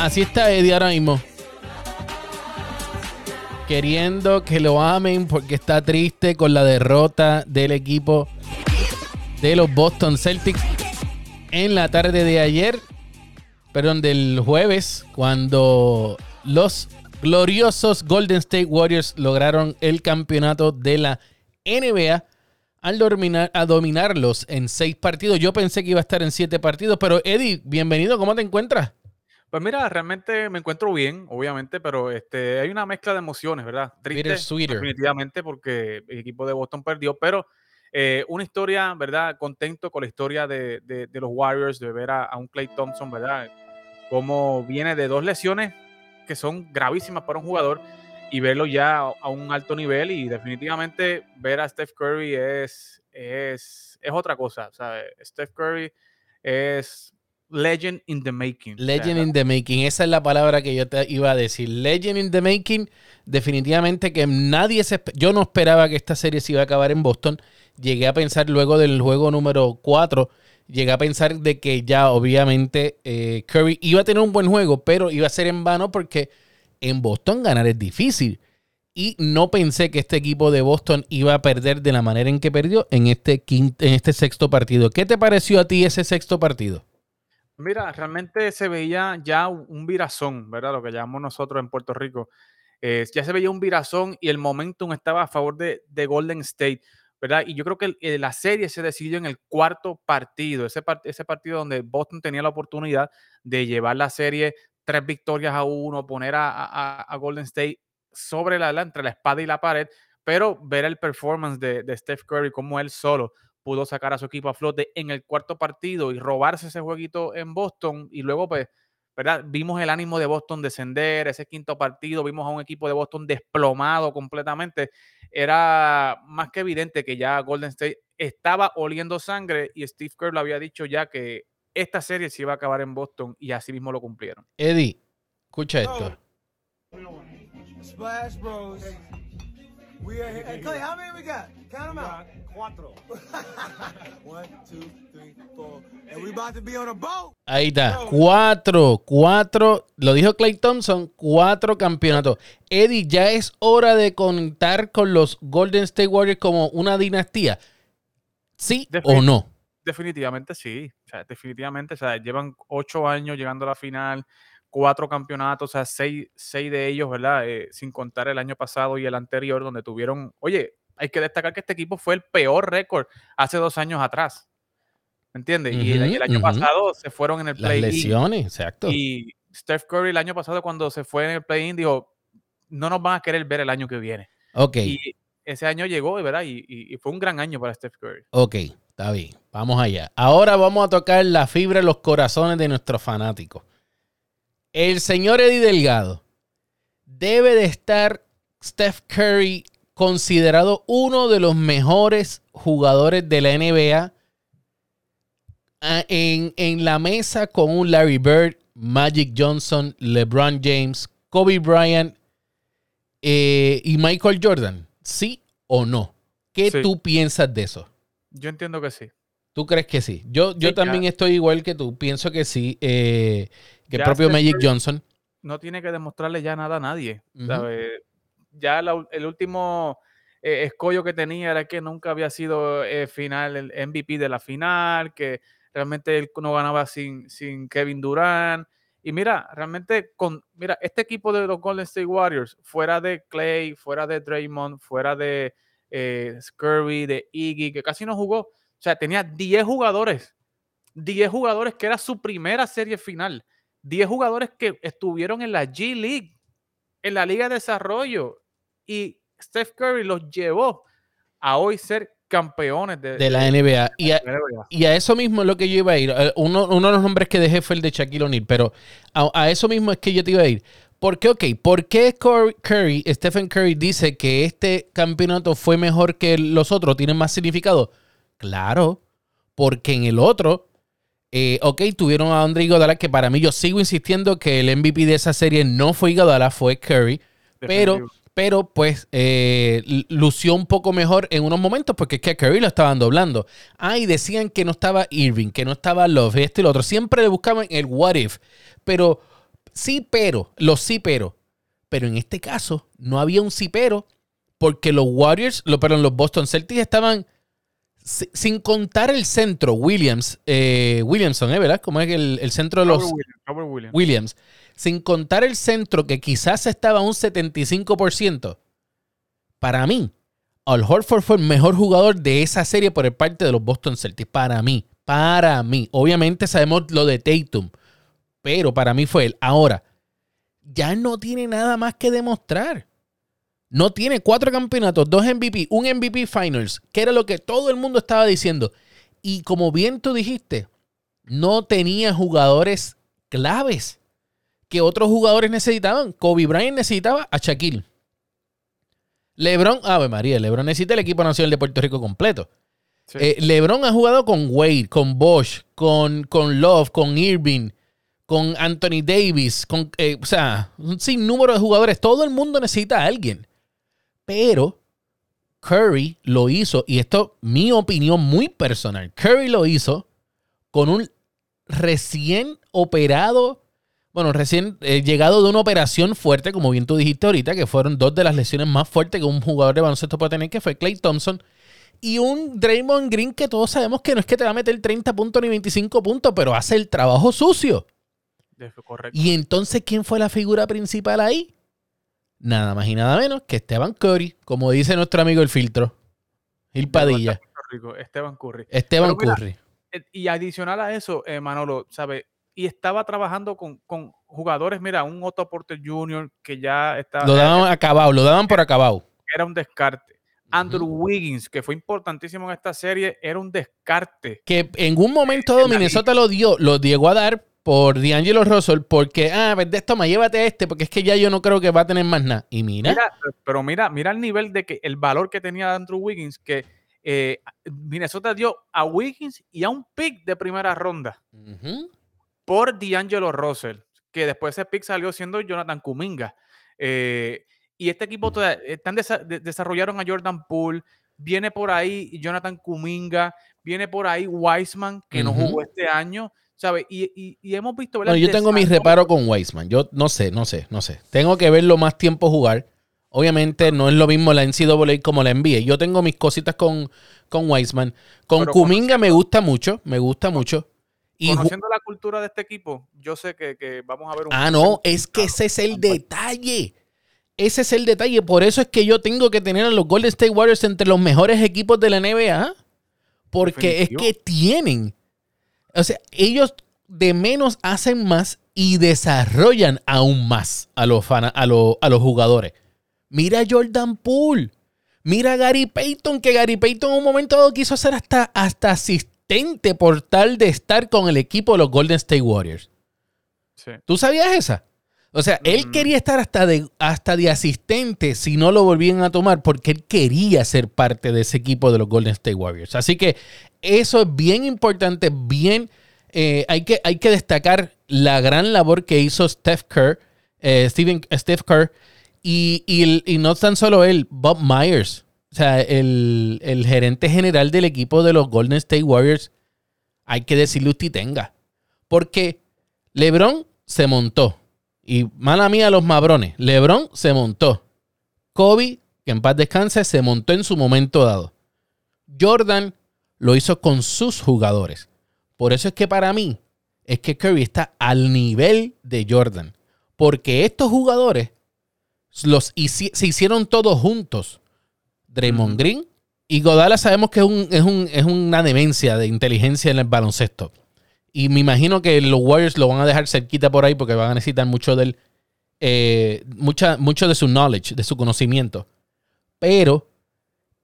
Así está Eddie ahora mismo. Queriendo que lo amen porque está triste con la derrota del equipo de los Boston Celtics en la tarde de ayer, perdón, del jueves, cuando los gloriosos Golden State Warriors lograron el campeonato de la NBA al dominar, a dominarlos en seis partidos. Yo pensé que iba a estar en siete partidos, pero Eddie, bienvenido, ¿cómo te encuentras? Pues mira, realmente me encuentro bien, obviamente, pero este, hay una mezcla de emociones, ¿verdad? Triste, definitivamente, porque el equipo de Boston perdió, pero eh, una historia, ¿verdad? Contento con la historia de, los Warriors, de ver a, un Clay Thompson, ¿verdad? Como viene de dos lesiones que son gravísimas para un jugador y verlo ya a, un alto nivel y definitivamente ver a Steph Curry es, es, es otra cosa. Sea, Steph Curry es legend in the making. Legend in the making, esa es la palabra que yo te iba a decir. Legend in the making, definitivamente que nadie se... Yo no esperaba que esta serie se iba a acabar en Boston. Llegué a pensar luego del juego número 4, llegué a pensar de que ya obviamente eh, Curry iba a tener un buen juego, pero iba a ser en vano porque en Boston ganar es difícil. Y no pensé que este equipo de Boston iba a perder de la manera en que perdió en este, quinto, en este sexto partido. ¿Qué te pareció a ti ese sexto partido? Mira, realmente se veía ya un virazón, ¿verdad? Lo que llamamos nosotros en Puerto Rico. Eh, ya se veía un virazón y el momentum estaba a favor de, Golden State, ¿verdad? Y yo creo que eh, la serie se decidió en el cuarto partido, ese, ese partido donde Boston tenía la oportunidad de llevar la serie tres victorias a uno, poner a, Golden State sobre la, entre la espada y la pared, pero ver el performance de, de Steph Curry como él solo pudo sacar a su equipo a flote en el cuarto partido y robarse ese jueguito en Boston y luego pues, ¿verdad? Vimos el ánimo de Boston descender, ese quinto partido, vimos a un equipo de Boston desplomado completamente. Era más que evidente que ya Golden State estaba oliendo sangre y Steve Kerr lo había dicho ya que esta serie se iba a acabar en Boston y así mismo lo cumplieron. Eddie, escucha esto. Ahí está. Cuatro, cuatro. Lo dijo Clay Thompson, cuatro campeonatos. Eddie, ya es hora de contar con los Golden State Warriors como una dinastía. ¿Sí o no? Definitivamente sí. definitivamente. O sea, llevan ocho años llegando a la final cuatro campeonatos, o sea, seis, seis de ellos, ¿verdad? Eh, sin contar el año pasado y el anterior, donde tuvieron, oye, hay que destacar que este equipo fue el peor récord hace dos años atrás. ¿Me entiendes? y, el, año pasado se fueron en el play-in. Las lesiones, exacto. Y Steph Curry el año pasado cuando se fue en el play-in dijo, no nos van a querer ver el año que viene. Ok. Y ese año llegó, ¿verdad? Y, y, fue un gran año para Steph Curry. Ok, está bien. Vamos allá. Ahora vamos a tocar la fibra de los corazones de nuestros fanáticos. El señor Eddie Delgado debe de estar Steph Curry considerado uno de los mejores jugadores de la NBA ah, en, la mesa con un Larry Bird, Magic Johnson, LeBron James, Kobe Bryant eh, y Michael Jordan. ¿Sí o no? ¿Qué tú piensas de eso? Yo entiendo que sí. ¿Tú crees que sí? Yo, yo también estoy igual que tú. Pienso que sí. Eh, que el propio Magic Johnson. No tiene que demostrarle ya nada a nadie ya el último eh, escollo que tenía era que nunca había sido eh, final, el MVP de la final, que realmente él no ganaba sin, sin Kevin Durant. Y mira, realmente con, mira, este equipo de los Golden State Warriors, fuera de Clay, fuera de Draymond, fuera de eh, de Iggy, que casi no jugó, o sea, tenía 10 jugadores, 10 jugadores que era su primera serie final, 10 jugadores que estuvieron en la G League, en la Liga de Desarrollo, y Steph Curry los llevó a hoy ser campeones de, la NBA. Y a, eso mismo es lo que yo iba a ir. Eh, uno, de los nombres que dejé fue el de Shaquille O'Neal, pero a, eso mismo es que yo te iba a ir. ¿Por qué, ok? ¿Por qué Curry, Stephen Curry dice que este campeonato fue mejor que los otros? ¿Tiene más significado? Claro, porque en el otro, eh, ok, tuvieron a Andre Iguodala, que para mí yo sigo insistiendo que el MVP de esa serie no fue Iguodala, fue Curry, pero pero pues eh, lució un poco mejor en unos momentos porque es que a Curry lo estaban doblando. Ah, y decían que no estaba Irving, que no estaba Love, este y lo otro. Siempre le buscaban el what if. Pero sí, pero, los sí, pero. Pero en este caso no había un sí, pero, porque los Warriors, lo, perdón, los Boston Celtics estaban sin contar el centro, Williams, eh, Williamson, ¿eh? ¿verdad? Como es el, el centro de los Williams, Williams. Sin contar el centro, que quizás estaba un 75%, para mí, Al Horford fue el mejor jugador de esa serie por el parte de los Boston Celtics. Para mí, para mí. Obviamente sabemos lo de Tatum, pero para mí fue él. Ahora, ya no tiene nada más que demostrar. No tiene cuatro campeonatos, dos MVP, un MVP Finals, que era lo que todo el mundo estaba diciendo. Y como bien tú dijiste, no tenía jugadores claves que otros jugadores necesitaban. Kobe Bryant necesitaba a Shaquille. LeBron, Ave María, LeBron necesita el equipo nacional de Puerto Rico completo. Eh, LeBron ha jugado con Wade, con Bosch, con, con Love, con Irving, con Anthony Davis, con, eh, o sea, un sinnúmero de jugadores. Todo el mundo necesita a alguien. Pero Curry lo hizo, y esto mi opinión muy personal, Curry lo hizo con un recién operado, bueno, recién eh, llegado de una operación fuerte, como bien tú dijiste ahorita, que fueron dos de las lesiones más fuertes que un jugador de baloncesto puede tener, que fue Clay Thompson, y un Draymond Green que todos sabemos que no es que te va a meter 30 puntos ni 25 puntos, pero hace el trabajo sucio. Correcto. Y entonces, ¿quién fue la figura principal ahí? Nada más y nada menos que Esteban Curry, como dice nuestro amigo el filtro, Gil Padilla. Esteban Curry. Esteban Curry. Eh, y adicional a eso, eh, Manolo, ¿sabe? Y estaba trabajando con, jugadores, mira, un Otto Porter Jr. que ya estaba. Lo daban acabado, lo daban por acabado. Era un descarte. Andrew Wiggins, que fue importantísimo en esta serie, era un descarte. Que en un momento dado Minnesota lo dio, lo llegó a dar por D'Angelo Russell porque, ah, de esto me llévate este, porque es que ya yo no creo que va a tener más nada. Y mira. pero mira, mira el nivel de que el valor que tenía Andrew Wiggins, que eh, Minnesota dio a Wiggins y a un pick de primera ronda por D'Angelo Russell, que después ese pick salió siendo Jonathan Kuminga. Eh, y este equipo están desarrollaron a Jordan Poole, viene por ahí Jonathan Kuminga, viene por ahí Wiseman, que no jugó este año. ¿Sabes? Y, hemos visto... Bueno, yo tengo mi reparo con Weisman. Yo no sé, no sé, no sé. Tengo que verlo más tiempo jugar. Obviamente no es lo mismo la NCAA como la NBA. Yo tengo mis cositas con, con Weisman. Con Kuminga me gusta mucho, me gusta mucho. Y conociendo la cultura de este equipo, yo sé que, vamos a ver un... Ah, no, es que ese es el detalle. Ese es el detalle. Por eso es que yo tengo que tener a los Golden State Warriors entre los mejores equipos de la NBA. Porque es que tienen o sea, ellos de menos hacen más y desarrollan aún más a los, a, a los jugadores. Mira a Jordan Poole. Mira a Gary Payton, que Gary Payton en un momento dado quiso ser hasta, hasta asistente por tal de estar con el equipo de los Golden State Warriors. ¿Tú sabías esa? O sea, él mm. quería estar hasta de, hasta de asistente si no lo volvían a tomar porque él quería ser parte de ese equipo de los Golden State Warriors. Así que eso es bien importante, bien... Eh, hay, que, hay que destacar la gran labor que hizo Steph Kerr, eh, Steven, Steph Kerr, y, y, no tan solo él, Bob Myers, o sea, el, el, gerente general del equipo de los Golden State Warriors, hay que decirle usted tenga. Porque LeBron se montó. Y mala mía los mabrones. LeBron se montó. Kobe, que en paz descanse, se montó en su momento dado. Jordan lo hizo con sus jugadores. Por eso es que para mí es que Curry está al nivel de Jordan. Porque estos jugadores los se hicieron todos juntos. Draymond Green y Godala sabemos que es, es, una demencia de inteligencia en el baloncesto. Y me imagino que los Warriors lo van a dejar cerquita por ahí porque van a necesitar mucho del, eh, mucha, mucho de su knowledge, de su conocimiento. Pero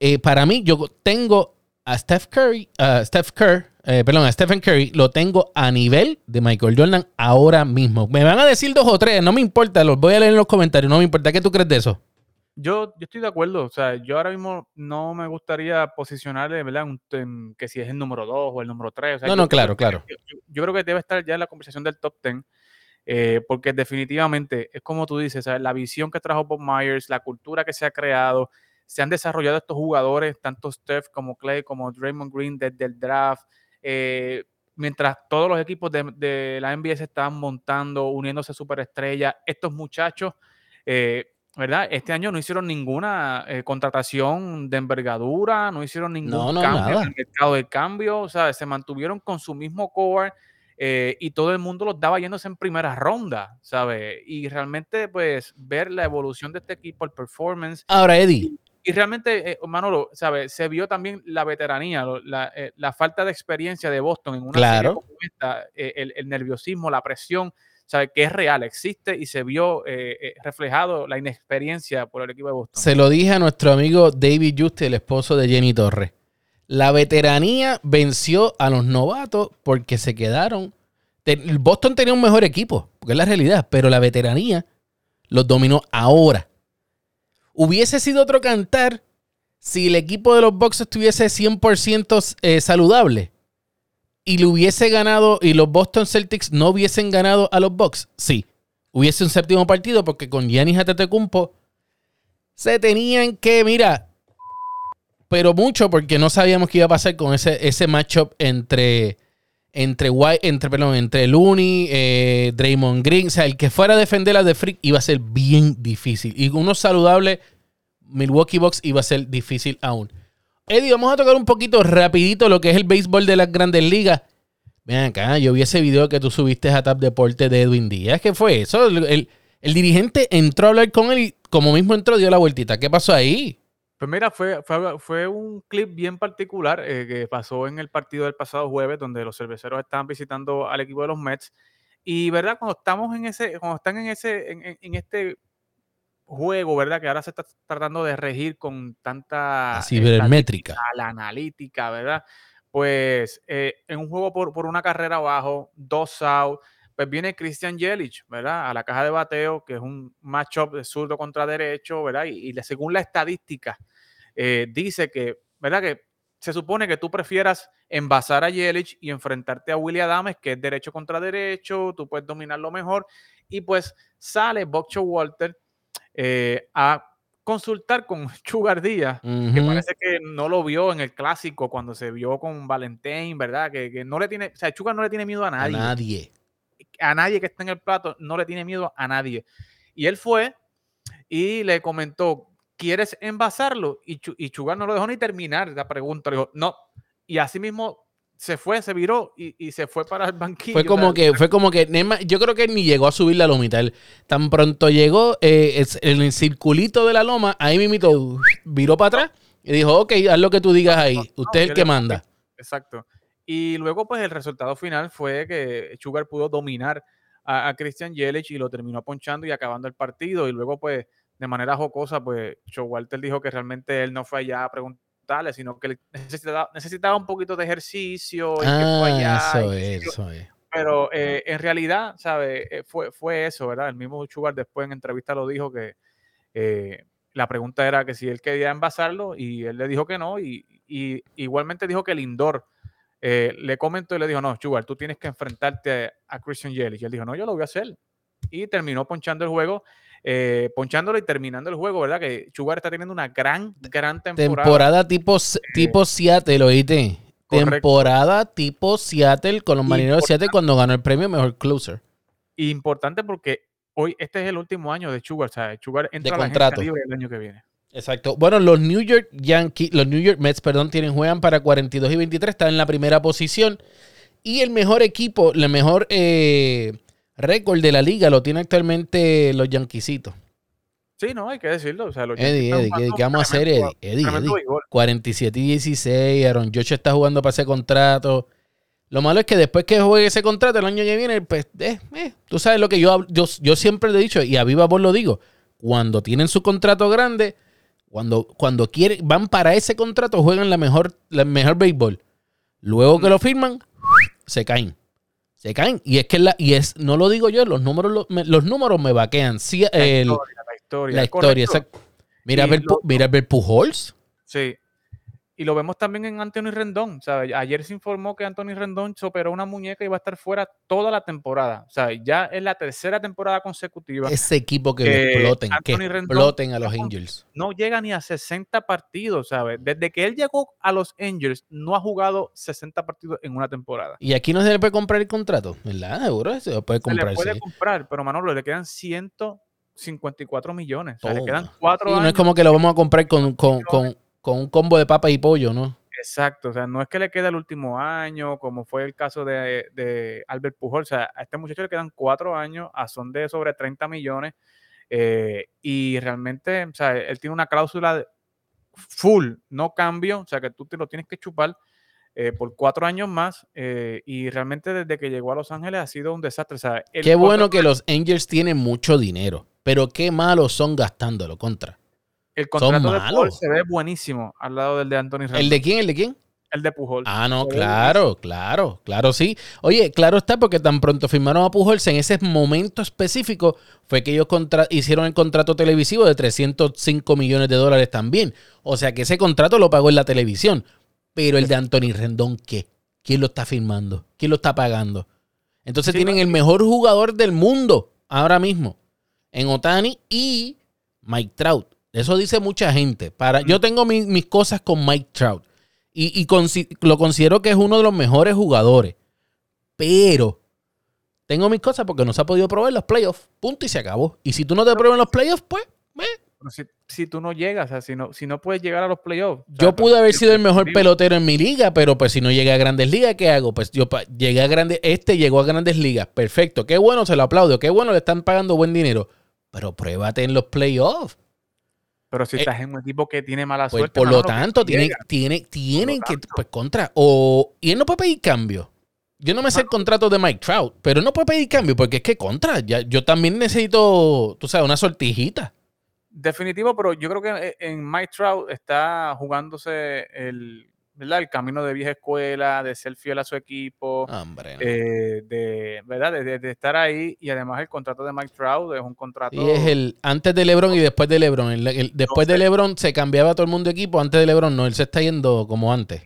eh, para mí, yo tengo a Steph Curry, a Steph Kerr, eh, perdón, a Stephen Curry, lo tengo a nivel de Michael Jordan ahora mismo. Me van a decir dos o tres, no me importa, los voy a leer en los comentarios, no me importa. ¿Qué tú crees de eso? Yo, yo estoy de acuerdo, o sea, yo ahora mismo no me gustaría posicionarle, ¿verdad? que si es el número dos o el número tres. no, no, claro, claro. Yo, creo que debe estar ya en la conversación del top ten, eh, porque definitivamente es como tú dices, la visión que trajo Bob Myers, la cultura que se ha creado, se han desarrollado estos jugadores, tanto Steph como Clay, como Draymond Green desde el draft. Eh, mientras todos los equipos de, la NBA se estaban montando, uniéndose a superestrellas, estos muchachos, eh, ¿verdad? Este año no hicieron ninguna eh, contratación de envergadura, no hicieron ningún cambio en el mercado de cambio, o sea, se mantuvieron con su mismo core eh, y todo el mundo los daba yéndose en primera ronda, ¿sabes? Y realmente, pues, ver la evolución de este equipo, el performance. Ahora, Eddie. Y, realmente, eh, Manolo, ¿sabes? Se vio también la veteranía, la, falta de experiencia de Boston en una claro. serie como esta, el, el nerviosismo, la presión sabe que es real, existe y se vio eh, eh, reflejado la inexperiencia por el equipo de Boston. Se lo dije a nuestro amigo David Juste, el esposo de Jenny Torres. La veteranía venció a los novatos porque se quedaron. Boston tenía un mejor equipo, porque es la realidad, pero la veteranía los dominó ahora. Hubiese sido otro cantar si el equipo de los Bucks estuviese 100% eh, saludable y le hubiese ganado y los Boston Celtics no hubiesen ganado a los Bucks, sí. Hubiese un séptimo partido porque con Giannis Antetokounmpo se tenían que, mira, pero mucho porque no sabíamos qué iba a pasar con ese, ese matchup entre entre White, entre, perdón, entre Looney, eh, Draymond Green, o sea, el que fuera a defender a The Freak iba a ser bien difícil. Y uno saludable, Milwaukee Bucks iba a ser difícil aún. Eddie, vamos a tocar un poquito rapidito lo que es el béisbol de las grandes ligas. Ven acá, yo vi ese video que tú subiste a Tap Deporte de Edwin Díaz. ¿Qué fue eso? El, dirigente entró a hablar con él y como mismo entró dio la vueltita. ¿Qué pasó ahí? Pues mira, fue, fue, un clip bien particular eh, que pasó en el partido del pasado jueves, donde los cerveceros estaban visitando al equipo de los Mets. Y verdad, cuando estamos en ese, cuando están en ese, en este juego, ¿verdad? Que ahora se está tratando de regir con tanta... Cibermétrica. La analítica, ¿verdad? Pues eh, en un juego por, una carrera abajo, dos out, pues viene Christian Jelic, ¿verdad? A la caja de bateo, que es un matchup de zurdo contra derecho, ¿verdad? Y, según la estadística, eh, dice que, ¿verdad? Que se supone que tú prefieras envasar a Jelic y enfrentarte a William Adames, que es derecho contra derecho, tú puedes dominarlo mejor. Y pues sale Boxer Walter eh, a consultar con Sugar Díaz, que parece que no lo vio en el clásico cuando se vio con Valentín, ¿verdad? Que, no le tiene, o sea, Sugar no le tiene miedo a nadie. A nadie. A nadie que esté en el plato, no le tiene miedo a nadie. Y él fue y le comentó, ¿quieres envasarlo? Y, y Sugar no lo dejó ni terminar la pregunta. Le dijo, no. Y así mismo se fue, se viró y, se fue para el banquillo. Fue como que, fue como que, yo creo que ni llegó a subir la lomita. Él, tan pronto llegó eh, en el circulito de la loma, ahí mismo viró para atrás y dijo, ok, haz lo que tú digas ahí. Usted es el que manda. Exacto. Y luego, pues, el resultado final fue que Sugar pudo dominar a, Christian Yelich y lo terminó ponchando y acabando el partido. Y luego, pues, de manera jocosa, pues, Walter dijo que realmente él no fue allá a preguntar sino que necesitaba, necesitaba un poquito de ejercicio. Y ah, eso es, eso es. Pero eh, en realidad, ¿sabes? Eh, fue, fue eso, ¿verdad? El mismo Chugar después en entrevista lo dijo que eh, la pregunta era que si él quería envasarlo y él le dijo que no. Y, igualmente dijo que Lindor le comentó y le dijo, no, Chugar, tú tienes que enfrentarte a Christian Yelich. Y él dijo, no, yo lo voy a hacer. Y terminó ponchando el juego eh, ponchándolo y terminando el juego, ¿verdad? Que Sugar está teniendo una gran, gran temporada. Temporada tipo, tipo Seattle, oíste. Temporada tipo Seattle con los marineros de Seattle cuando ganó el premio Mejor Closer. Importante porque hoy este es el último año de Sugar, o sea, Sugar entra de contrato. libre el año que viene. Exacto. Bueno, los New York Yankees, los New York Mets, perdón, tienen juegan para 42 y 23, están en la primera posición. Y el mejor equipo, el mejor eh, récord de la liga lo tiene actualmente los Yanquisitos. Sí, no, hay que decirlo. O sea, los Eddie, Eddie, ¿qué, vamos a hacer, Eddie? Eddie, 47 y 16, Aaron Josh está jugando para ese contrato. Lo malo es que después que juegue ese contrato el año que viene, pues, eh, eh, tú sabes lo que yo, yo, yo siempre le he dicho, y a viva voz lo digo, cuando tienen su contrato grande, cuando, cuando quieren, van para ese contrato, juegan la mejor, la mejor béisbol. Luego que mm. lo firman, se caen. Se caen. Y es que la, y es, no lo digo yo, los números, los números me vaquean. Sí, la, historia, la historia. La historia, Mira, ver, mira ver Pujols. Sí. Y lo vemos también en Anthony Rendón. Sea, ayer se informó que Anthony Rendón se operó una muñeca y va a estar fuera toda la temporada. O sea, ya es la tercera temporada consecutiva. Ese equipo que, exploten, que exploten a los Angels. No llega ni a 60 partidos, ¿sabes? Desde que él llegó a los Angels, no ha jugado 60 partidos en una temporada. Y aquí no se le puede comprar el contrato, ¿verdad? Seguro se puede comprar. Se le puede comprar, pero Manolo, le quedan 154 millones. O sea, le quedan cuatro años. No es como que lo vamos a comprar con, con con un combo de papas y pollo, ¿no? Exacto, o sea, no es que le quede el último año, como fue el caso de, Albert Pujol, o sea, a este muchacho le quedan cuatro años, a son de sobre 30 millones, eh, y realmente, o sea, él tiene una cláusula full, no cambio, o sea, que tú te lo tienes que chupar eh, por cuatro años más, eh, y realmente desde que llegó a Los Ángeles ha sido un desastre. O sea, qué bueno que los Angels tienen mucho dinero, pero qué malos son gastándolo contra. El contrato de Pujol se ve buenísimo al lado del de Anthony Rendon. ¿El de quién? ¿El de quién? El de Pujol. Ah, no, claro, claro, claro, sí. Oye, claro está, porque tan pronto firmaron a Pujol, en ese momento específico fue que ellos hicieron el contrato televisivo de 305 millones de dólares también. O sea que ese contrato lo pagó en la televisión. Pero el de Anthony Rendón, ¿qué? ¿Quién lo está firmando? ¿Quién lo está pagando? Entonces tienen el mejor jugador del mundo ahora mismo en Otani y Mike Trout. Eso dice mucha gente. Para, yo tengo mis cosas con Mike Trout. Y, lo considero que es uno de los mejores jugadores. Pero tengo mis cosas porque no se ha podido probar los playoffs. Punto y se acabó. Y si tú no te pruebas en los playoffs, pues. Si, tú no llegas, o sea, si no, si no puedes llegar a los playoffs. yo pude haber sido el mejor pelotero en mi liga, pero pues si no llegué a grandes ligas, ¿qué hago? Pues yo llegué a grandes. Este llegó a grandes ligas. Perfecto. Qué bueno, se lo aplaudo. Qué bueno, le están pagando buen dinero. Pero pruébate en los playoffs. Pero si eh, estás en un equipo que tiene mala pues, suerte. Por lo tanto, tienen, tiene, tienen que, pues contra. O, y él no puede pedir cambio. Yo no me sé el contrato de Mike Trout, pero él no puede pedir cambio porque es que contra. Ya, yo también necesito, tú sabes, una sortijita. Definitivo, pero yo creo que eh, en Mike Trout está jugándose el, ¿verdad? El camino de vieja escuela, de ser fiel a su equipo, eh, de, ¿verdad? De, estar ahí y además el contrato de Mike Trout es un contrato... Y es el antes de LeBron y después de LeBron. después de LeBron se cambiaba todo el mundo de equipo, antes de LeBron no, él se está yendo como antes.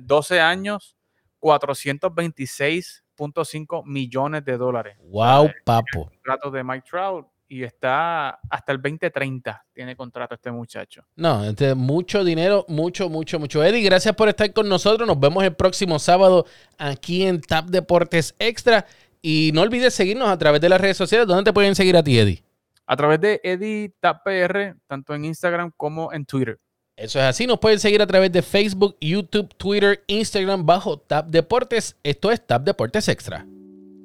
12 años, 426.5 millones de dólares. Wow, papo. El contrato de Mike Trout y está hasta el 2030, tiene contrato este muchacho. No, este, mucho dinero, mucho, mucho, mucho. Eddie, gracias por estar con nosotros. Nos vemos el próximo sábado aquí en Tap Deportes Extra. Y no olvides seguirnos a través de las redes sociales. ¿Dónde te pueden seguir a ti, Eddie? A través de Eddie Tap PR, tanto en Instagram como en Twitter. Eso es así. Nos pueden seguir a través de Facebook, YouTube, Twitter, Instagram bajo Tap Deportes. Esto es Tap Deportes Extra.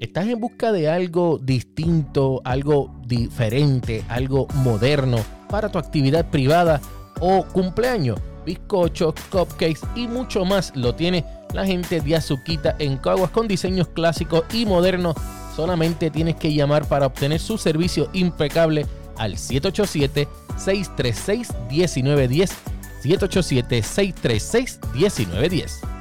¿Estás en busca de algo distinto, algo diferente, algo moderno para tu actividad privada o cumpleaños? Bizcochos, cupcakes y mucho más lo tiene la gente de Azuquita en Caguas con diseños clásicos y modernos. Solamente tienes que llamar para obtener su servicio impecable al 787-636-1910. 787-636-1910.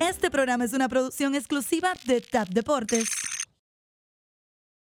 Este programa es una producción exclusiva de TAP Deportes.